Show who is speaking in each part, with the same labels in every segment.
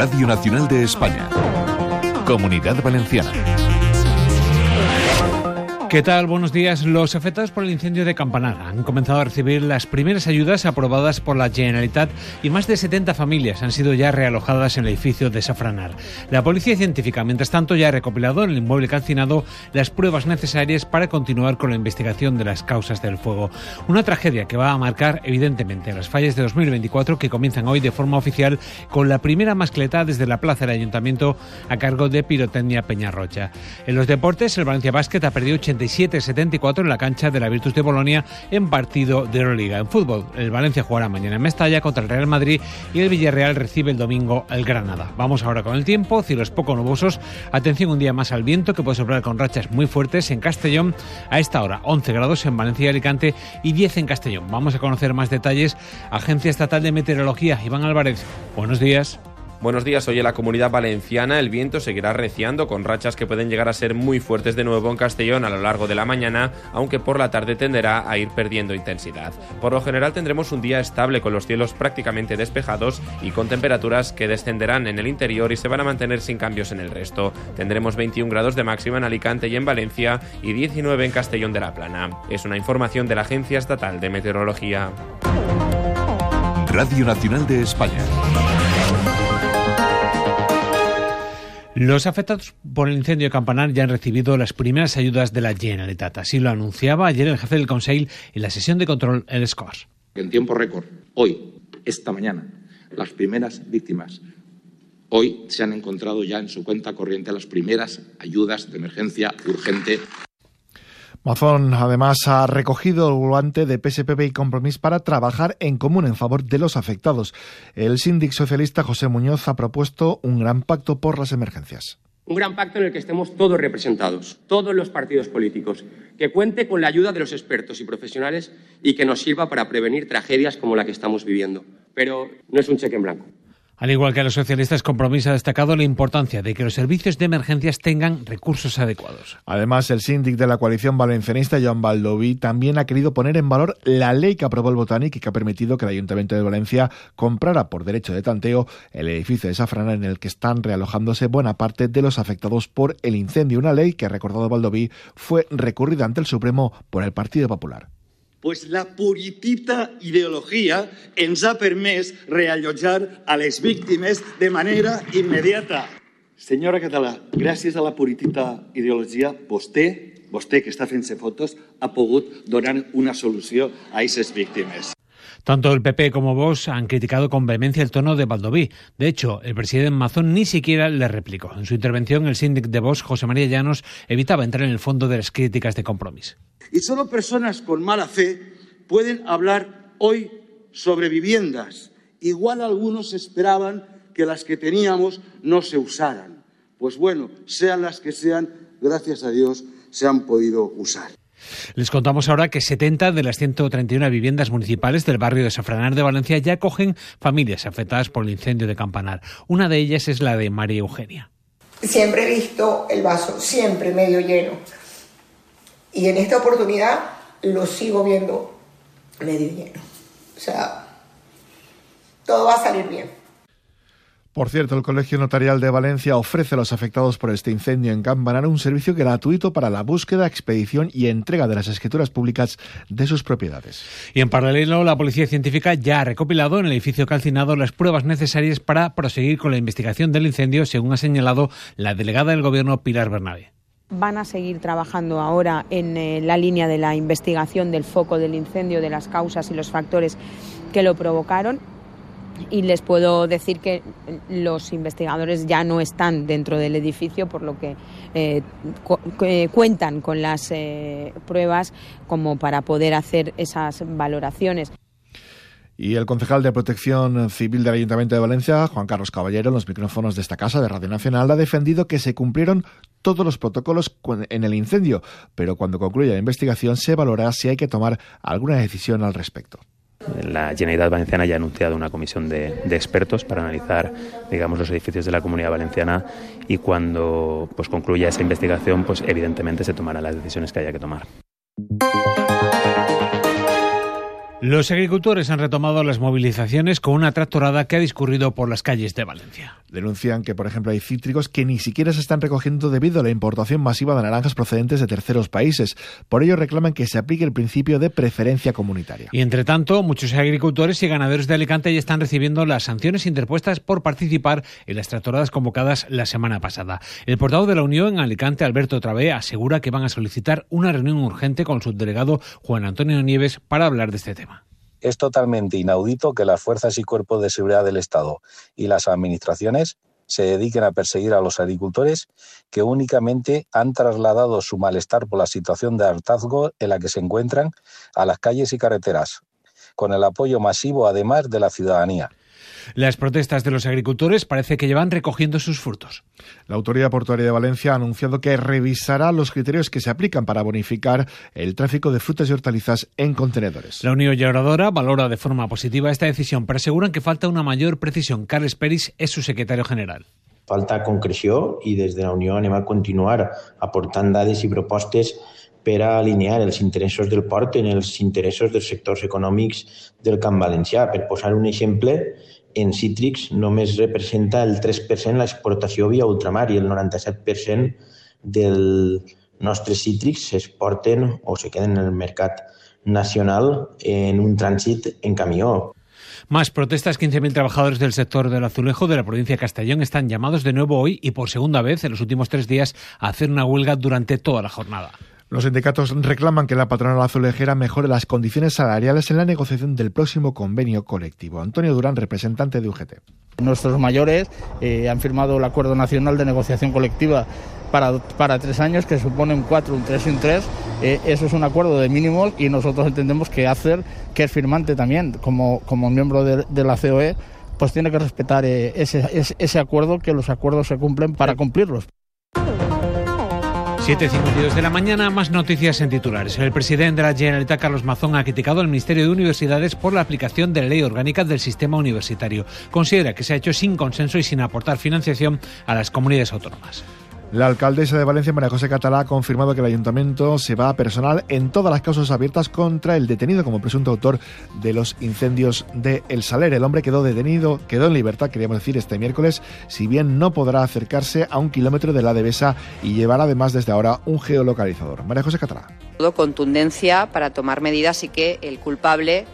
Speaker 1: Radio Nacional de España. Comunidad Valenciana.
Speaker 2: ¿Qué tal? Buenos días. Los afectados por el incendio de Campanar han comenzado a recibir las primeras ayudas aprobadas por la Generalitat y más de 70 familias han sido ya realojadas en el edificio de Safranar. La policía científica, mientras tanto, ya ha recopilado en el inmueble calcinado las pruebas necesarias para continuar con la investigación de las causas del fuego. Una tragedia que va a marcar, evidentemente, las fallas de 2024 que comienzan hoy de forma oficial con la primera mascleta desde la plaza del Ayuntamiento a cargo de Pirotecnia Peñarrocha. En los deportes, el Valencia Basket ha perdido 80 77-74 en la cancha de la Virtus de Bolonia en partido de Euroliga. En fútbol, el Valencia jugará mañana en Mestalla contra el Real Madrid y el Villarreal recibe el domingo el Granada. Vamos ahora con el tiempo, cielos poco nubosos. Atención un día más al viento que puede soplar con rachas muy fuertes en Castellón. A esta hora 11 grados en Valencia y Alicante y 10 en Castellón. Vamos a conocer más detalles. Agencia Estatal de Meteorología, Iván Álvarez. Buenos días.
Speaker 3: Buenos días, hoy en la comunidad valenciana el viento seguirá reciando con rachas que pueden llegar a ser muy fuertes de nuevo en Castellón a lo largo de la mañana, aunque por la tarde tenderá a ir perdiendo intensidad. Por lo general tendremos un día estable con los cielos prácticamente despejados y con temperaturas que descenderán en el interior y se van a mantener sin cambios en el resto. Tendremos 21 grados de máxima en Alicante y en Valencia y 19 en Castellón de la Plana. Es una información de la Agencia Estatal de Meteorología.
Speaker 1: Radio Nacional de España.
Speaker 2: Los afectados por el incendio de Campanar ya han recibido las primeras ayudas de la Generalitat. Así lo anunciaba ayer el jefe del Consejo en la sesión de control el SCORS.
Speaker 4: En tiempo récord, hoy, esta mañana, las primeras víctimas. Hoy se han encontrado ya en su cuenta corriente las primeras ayudas de emergencia urgente
Speaker 5: Mazón además ha recogido el volante de PSPB y Compromís para trabajar en común en favor de los afectados. El síndic socialista José Muñoz ha propuesto un gran pacto por las emergencias.
Speaker 6: Un gran pacto en el que estemos todos representados, todos los partidos políticos, que cuente con la ayuda de los expertos y profesionales y que nos sirva para prevenir tragedias como la que estamos viviendo. Pero no es un cheque en blanco.
Speaker 2: Al igual que a los socialistas, Compromís ha destacado la importancia de que los servicios de emergencias tengan recursos adecuados.
Speaker 5: Además, el síndic de la coalición valencianista, Joan Baldoví, también ha querido poner en valor la ley que aprobó el Botánico y que ha permitido que el Ayuntamiento de Valencia comprara por derecho de tanteo el edificio de Safrana en el que están realojándose buena parte de los afectados por el incendio. Una ley que, recordado Baldoví, fue recurrida ante el Supremo por el Partido Popular.
Speaker 7: Pues la puritita ideologia ens ha permès reallotjar a les víctimes de manera immediata. Senyora Català, gràcies a la puritita ideologia, vostè, vostè que està fent-se fotos, ha pogut donar una solució a aquestes víctimes.
Speaker 2: Tanto el PP como Vox han criticado con vehemencia el tono de Baldoví. De hecho, el presidente Mazón ni siquiera le replicó. En su intervención, el síndic de Vox, José María Llanos, evitaba entrar en el fondo de las críticas de compromiso.
Speaker 7: Y solo personas con mala fe pueden hablar hoy sobre viviendas. Igual algunos esperaban que las que teníamos no se usaran. Pues bueno, sean las que sean, gracias a Dios se han podido usar.
Speaker 2: Les contamos ahora que 70 de las 131 viviendas municipales del barrio de Safranar de Valencia ya acogen familias afectadas por el incendio de Campanar. Una de ellas es la de María Eugenia.
Speaker 8: Siempre he visto el vaso, siempre medio lleno. Y en esta oportunidad lo sigo viendo medio lleno. O sea, todo va a salir bien.
Speaker 5: Por cierto, el Colegio Notarial de Valencia ofrece a los afectados por este incendio en Campanar un servicio gratuito para la búsqueda, expedición y entrega de las escrituras públicas de sus propiedades.
Speaker 2: Y en paralelo, la Policía Científica ya ha recopilado en el edificio calcinado las pruebas necesarias para proseguir con la investigación del incendio, según ha señalado la delegada del Gobierno Pilar Bernabé.
Speaker 9: Van a seguir trabajando ahora en eh, la línea de la investigación del foco del incendio, de las causas y los factores que lo provocaron y les puedo decir que los investigadores ya no están dentro del edificio, por lo que eh, eh, cuentan con las eh, pruebas como para poder hacer esas valoraciones.
Speaker 5: Y el concejal de Protección Civil del Ayuntamiento de Valencia, Juan Carlos Caballero, en los micrófonos de esta casa de Radio Nacional, ha defendido que se cumplieron todos los protocolos en el incendio, pero cuando concluya la investigación se valorará si hay que tomar alguna decisión al respecto.
Speaker 10: La Generalitat Valenciana ya ha anunciado una comisión de, de, expertos para analizar, digamos, los edificios de la Comunidad Valenciana y cuando pues concluya esa investigación, pues evidentemente se tomarán las decisiones que haya que tomar.
Speaker 2: Los agricultores han retomado las movilizaciones con una tractorada que ha discurrido por las calles de Valencia.
Speaker 5: Denuncian que, por ejemplo, hay cítricos que ni siquiera se están recogiendo debido a la importación masiva de naranjas procedentes de terceros países. Por ello reclaman que se aplique el principio de preferencia comunitaria.
Speaker 2: Y entre tanto, muchos agricultores y ganaderos de Alicante ya están recibiendo las sanciones interpuestas por participar en las tractoradas convocadas la semana pasada. El portavoz de la Unión en Alicante, Alberto Travé, asegura que van a solicitar una reunión urgente con su delegado Juan Antonio Nieves para hablar de este tema.
Speaker 11: Es totalmente inaudito que las fuerzas y cuerpos de seguridad del Estado y las administraciones se dediquen a perseguir a los agricultores que únicamente han trasladado su malestar por la situación de hartazgo en la que se encuentran a las calles y carreteras, con el apoyo masivo además de la ciudadanía.
Speaker 2: Las protestas de los agricultores parece que llevan recogiendo sus frutos.
Speaker 5: La Autoridad Portuaria de Valencia ha anunciado que revisará los criterios que se aplican para bonificar el tráfico de frutas y hortalizas en contenedores.
Speaker 2: La Unión Lloradora valora de forma positiva esta decisión, pero aseguran que falta una mayor precisión. Carles Peris es su secretario general.
Speaker 12: Falta concreció i des de la Unió anem a continuar aportant dades i propostes per a alinear els interessos del port en els interessos dels sectors econòmics del Camp Valencià. Per posar un exemple, en cítrics només representa el 3% l'exportació via ultramar i el 97% dels nostres cítrics s'exporten o se queden en el mercat nacional en un trànsit en camió.
Speaker 2: Más protestas. 15.000 trabajadores del sector del azulejo de la provincia de Castellón están llamados de nuevo hoy y por segunda vez en los últimos tres días a hacer una huelga durante toda la jornada.
Speaker 5: Los sindicatos reclaman que la patronal azulejera mejore las condiciones salariales en la negociación del próximo convenio colectivo. Antonio Durán, representante de UGT.
Speaker 13: Nuestros mayores eh, han firmado el Acuerdo Nacional de Negociación Colectiva para, para tres años, que supone un cuatro, un tres y un tres. Eh, eso es un acuerdo de mínimos y nosotros entendemos que hacer, que es firmante también, como, como miembro de, la COE, pues tiene que respetar eh, ese, ese acuerdo, que los acuerdos se cumplen para cumplirlos.
Speaker 2: 7.52 de la mañana, más noticias en titulares. El presidente de la Generalitat, Carlos Mazón, ha criticado al Ministerio de Universidades por la aplicación de la ley orgánica del sistema universitario. Considera que se ha hecho sin consenso y sin aportar financiación a las comunidades autónomas.
Speaker 5: La alcaldesa de Valencia, María José Catalá, ha confirmado que el ayuntamiento se va a personal en todas las causas abiertas contra el detenido como presunto autor de los incendios de El Saler. El hombre quedó detenido, quedó en libertad, queríamos decir, este miércoles, si bien no podrá acercarse a un kilómetro de la Devesa y llevará además desde ahora un geolocalizador. María José Catalá.
Speaker 14: Contundencia para tomar medidas y que el culpable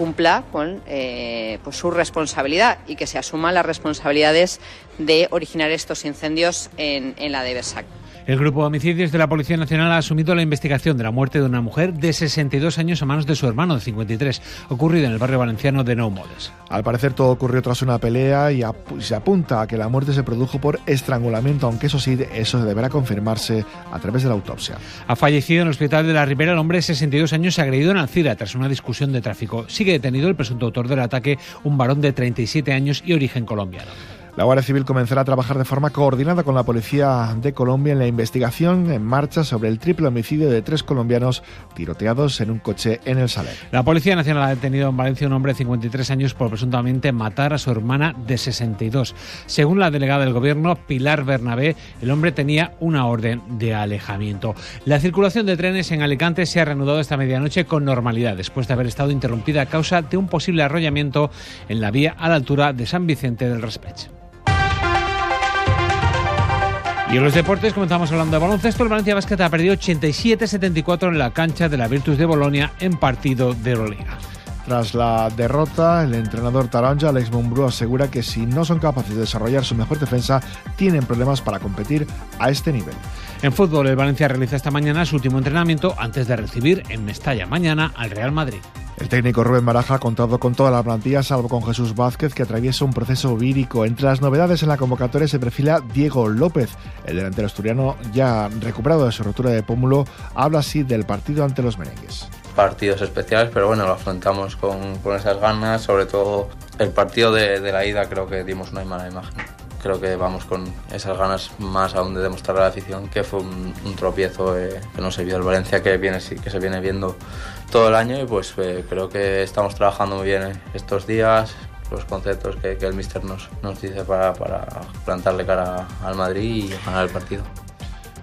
Speaker 14: cumpla con eh, pues su responsabilidad y que se asuman las responsabilidades de originar estos incendios en, en la DEVESAC.
Speaker 2: El grupo de homicidios de la Policía Nacional ha asumido la investigación de la muerte de una mujer de 62 años a manos de su hermano de 53, ocurrido en el barrio valenciano de Nou Moles.
Speaker 5: Al parecer todo ocurrió tras una pelea y se apunta a que la muerte se produjo por estrangulamiento, aunque eso sí, eso deberá confirmarse a través de la autopsia.
Speaker 2: Ha fallecido en el hospital de la Ribera el hombre de 62 años agredido en Alcira tras una discusión de tráfico. Sigue detenido el presunto autor del ataque, un varón de 37 años y origen colombiano.
Speaker 5: La Guardia Civil comenzará a trabajar de forma coordinada con la Policía de Colombia en la investigación en marcha sobre el triple homicidio de tres colombianos tiroteados en un coche en El Saler.
Speaker 2: La Policía Nacional ha detenido en Valencia un hombre de 53 años por presuntamente matar a su hermana de 62. Según la delegada del Gobierno, Pilar Bernabé, el hombre tenía una orden de alejamiento. La circulación de trenes en Alicante se ha reanudado esta medianoche con normalidad, después de haber estado interrumpida a causa de un posible arrollamiento en la vía a la altura de San Vicente del Raspeig. Y en los deportes, comenzamos hablando de baloncesto, el Valencia Basket ha perdido 87-74 en la cancha de la Virtus de Bolonia en partido de Euroliga.
Speaker 5: Tras la derrota, el entrenador Taranja, Alex Mumbrú, asegura que si no son capaces de desarrollar su mejor defensa, tienen problemas para competir a este nivel.
Speaker 2: En fútbol, el Valencia realiza esta mañana su último entrenamiento antes de recibir en Mestalla mañana al Real Madrid.
Speaker 5: El técnico Rubén Baraja ha contado con toda la plantilla, salvo con Jesús Vázquez, que atraviesa un proceso vírico. Entre las novedades en la convocatoria se perfila Diego López. El delantero asturiano, ya recuperado de su rotura de pómulo, habla así del partido ante los merengues.
Speaker 15: Partidos especiales, pero bueno, lo afrontamos con, con esas ganas. Sobre todo el partido de, de la ida, creo que dimos una mala imagen creo que vamos con esas ganas más aún de demostrar a la afición que fue un, tropiezo eh, que no se vio el Valencia que, viene, que se viene viendo todo el año y pues eh, creo que estamos trabajando muy bien estos días los conceptos que, el míster nos, nos dice para plantarle cara al Madrid y ganar el partido.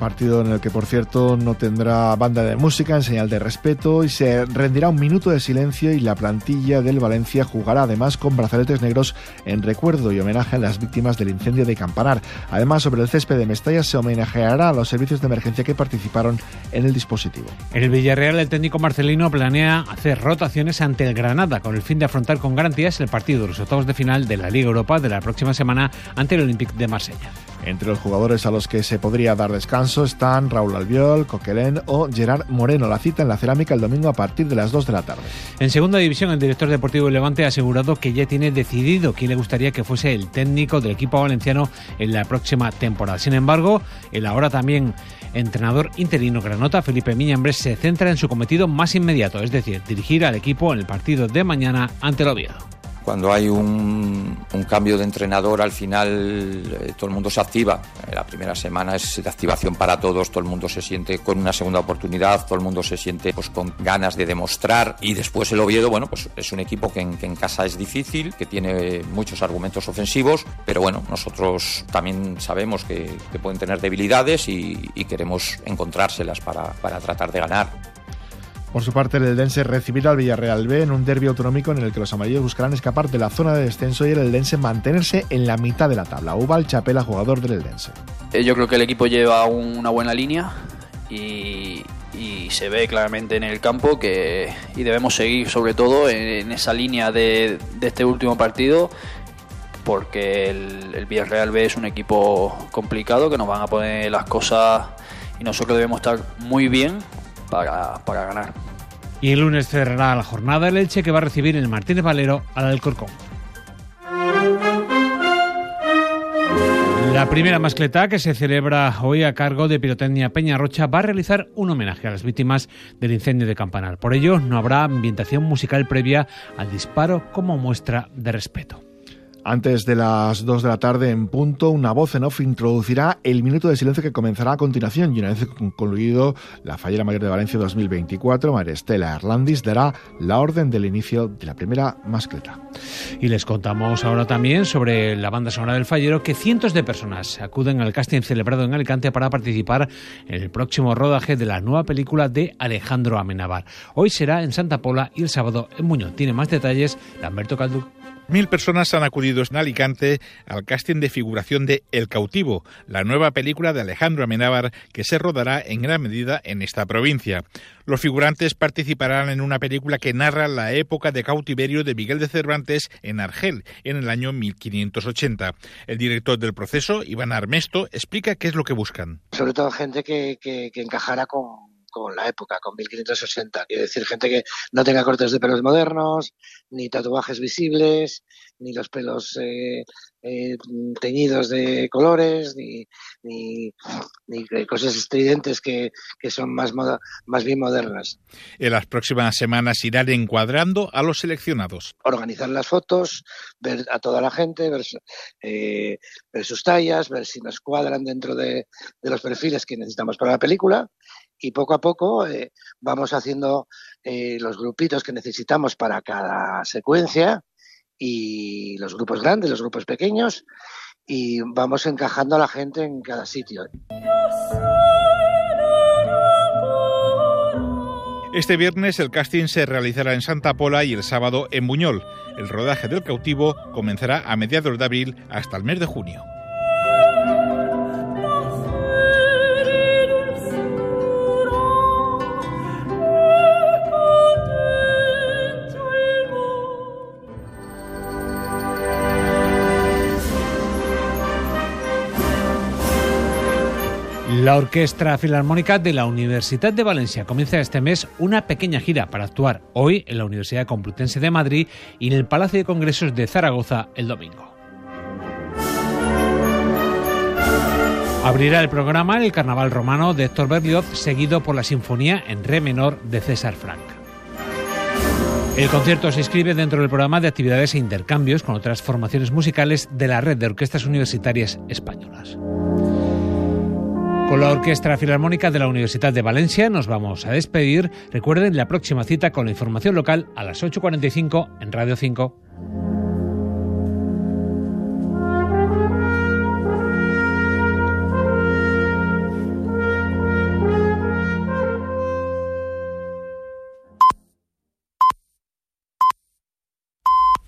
Speaker 5: Partido en el que, por cierto, no tendrá banda de música en señal de respeto y se rendirá un minuto de silencio y la plantilla del Valencia jugará además con brazaletes negros en recuerdo y homenaje a las víctimas del incendio de Campanar. Además, sobre el césped de Mestalla se homenajeará a los servicios de emergencia que participaron en el dispositivo.
Speaker 2: En el Villarreal, el técnico marcelino planea hacer rotaciones ante el Granada con el fin de afrontar con garantías el partido de los octavos de final de la Liga Europa de la próxima semana ante el Olympique de Marsella.
Speaker 5: Entre los jugadores a los que se podría dar descanso están Raúl Albiol, Coquelin o Gerard Moreno. La cita en la cerámica el domingo a partir de las 2 de la tarde.
Speaker 2: En segunda división, el director deportivo de Levante ha asegurado que ya tiene decidido quién le gustaría que fuese el técnico del equipo valenciano en la próxima temporada. Sin embargo, el ahora también entrenador interino granota, Felipe Miñambres, se centra en su cometido más inmediato, es decir, dirigir al equipo en el partido de mañana ante el Oviedo
Speaker 16: cuando hay un, cambio de entrenador, al final eh, todo el mundo se activa. Eh, la primera semana es de activación para todos, todo el mundo se siente con una segunda oportunidad, todo el mundo se siente pues, con ganas de demostrar. Y después el Oviedo, bueno, pues es un equipo que en, casa es difícil, que tiene muchos argumentos ofensivos, pero bueno, nosotros también sabemos que, pueden tener debilidades y, queremos encontrárselas para tratar de ganar.
Speaker 5: Por su parte, el Eldense recibirá al Villarreal B en un derbi autonómico en el que los amarillos buscarán escapar de la zona de descenso y el Eldense mantenerse en la mitad de la tabla. Ubal Chapela, jugador del Eldense.
Speaker 17: Eh, yo creo que el equipo lleva una buena línea y, se ve claramente en el campo que y debemos seguir sobre todo en, esa línea de, este último partido porque el, el Villarreal B es un equipo complicado que nos van a poner las cosas y nosotros debemos estar muy bien para, para ganar.
Speaker 2: Y el lunes cerrará la jornada el Elche que va a recibir el Martínez Valero al Alcorcón. La primera mascleta que se celebra hoy a cargo de Pirotecnia Peña Rocha va a realizar un homenaje a las víctimas del incendio de Campanar. Por ello, no habrá ambientación musical previa al disparo como muestra de respeto.
Speaker 5: Antes de las 2 de la tarde en punto, una voz en off introducirá el minuto de silencio que comenzará a continuación y una vez concluido la Fallera Mayor de Valencia 2024, María Estela Erlandis dará la orden del inicio de la primera mascleta.
Speaker 2: Y les contamos ahora también sobre la banda sonora del Fallero que cientos de personas acuden al casting celebrado en Alicante para participar en el próximo rodaje de la nueva película de Alejandro Amenábar. Hoy será en Santa Pola y el sábado en Muñoz. Tiene más detalles Lamberto Calduc.
Speaker 18: Mil personas han acudido en Alicante al casting de figuración de El cautivo, la nueva película de Alejandro Amenábar que se rodará en gran medida en esta provincia. Los figurantes participarán en una película que narra la época de cautiverio de Miguel de Cervantes en Argel en el año 1580. El director del proceso, Iván Armesto, explica qué es lo que buscan.
Speaker 19: Sobre todo gente que, que, que encajara con con la época, con 1560. Quiere decir, gente que no tenga cortes de pelos modernos, ni tatuajes visibles, ni los pelos eh, eh, teñidos de colores, ni, ni, cosas estridentes que, son más, más bien modernas.
Speaker 18: En las próximas semanas irán encuadrando a los seleccionados.
Speaker 19: Organizar las fotos, ver a toda la gente, ver, eh, ver sus tallas, ver si nos cuadran dentro de, de los perfiles que necesitamos para la película y poco a poco eh, vamos haciendo eh, los grupitos que necesitamos para cada secuencia y los grupos grandes, los grupos pequeños y vamos encajando a la gente en cada sitio.
Speaker 18: Este viernes el casting se realizará en Santa Pola y el sábado en Buñol. El rodaje del cautivo comenzará a mediados de abril hasta el mes de junio.
Speaker 2: La Orquesta Filarmónica de la Universidad de Valencia comienza este mes una pequeña gira para actuar hoy en la Universidad Complutense de Madrid y en el Palacio de Congresos de Zaragoza el domingo. Abrirá el programa el Carnaval Romano de Héctor Berlioz, seguido por la Sinfonía en Re menor de César Frank. El concierto se inscribe dentro del programa de actividades e intercambios con otras formaciones musicales de la red de orquestas universitarias españolas. Con la Orquesta Filarmónica de la Universidad de Valencia nos vamos a despedir. Recuerden la próxima cita con la información local a las 8.45 en Radio 5.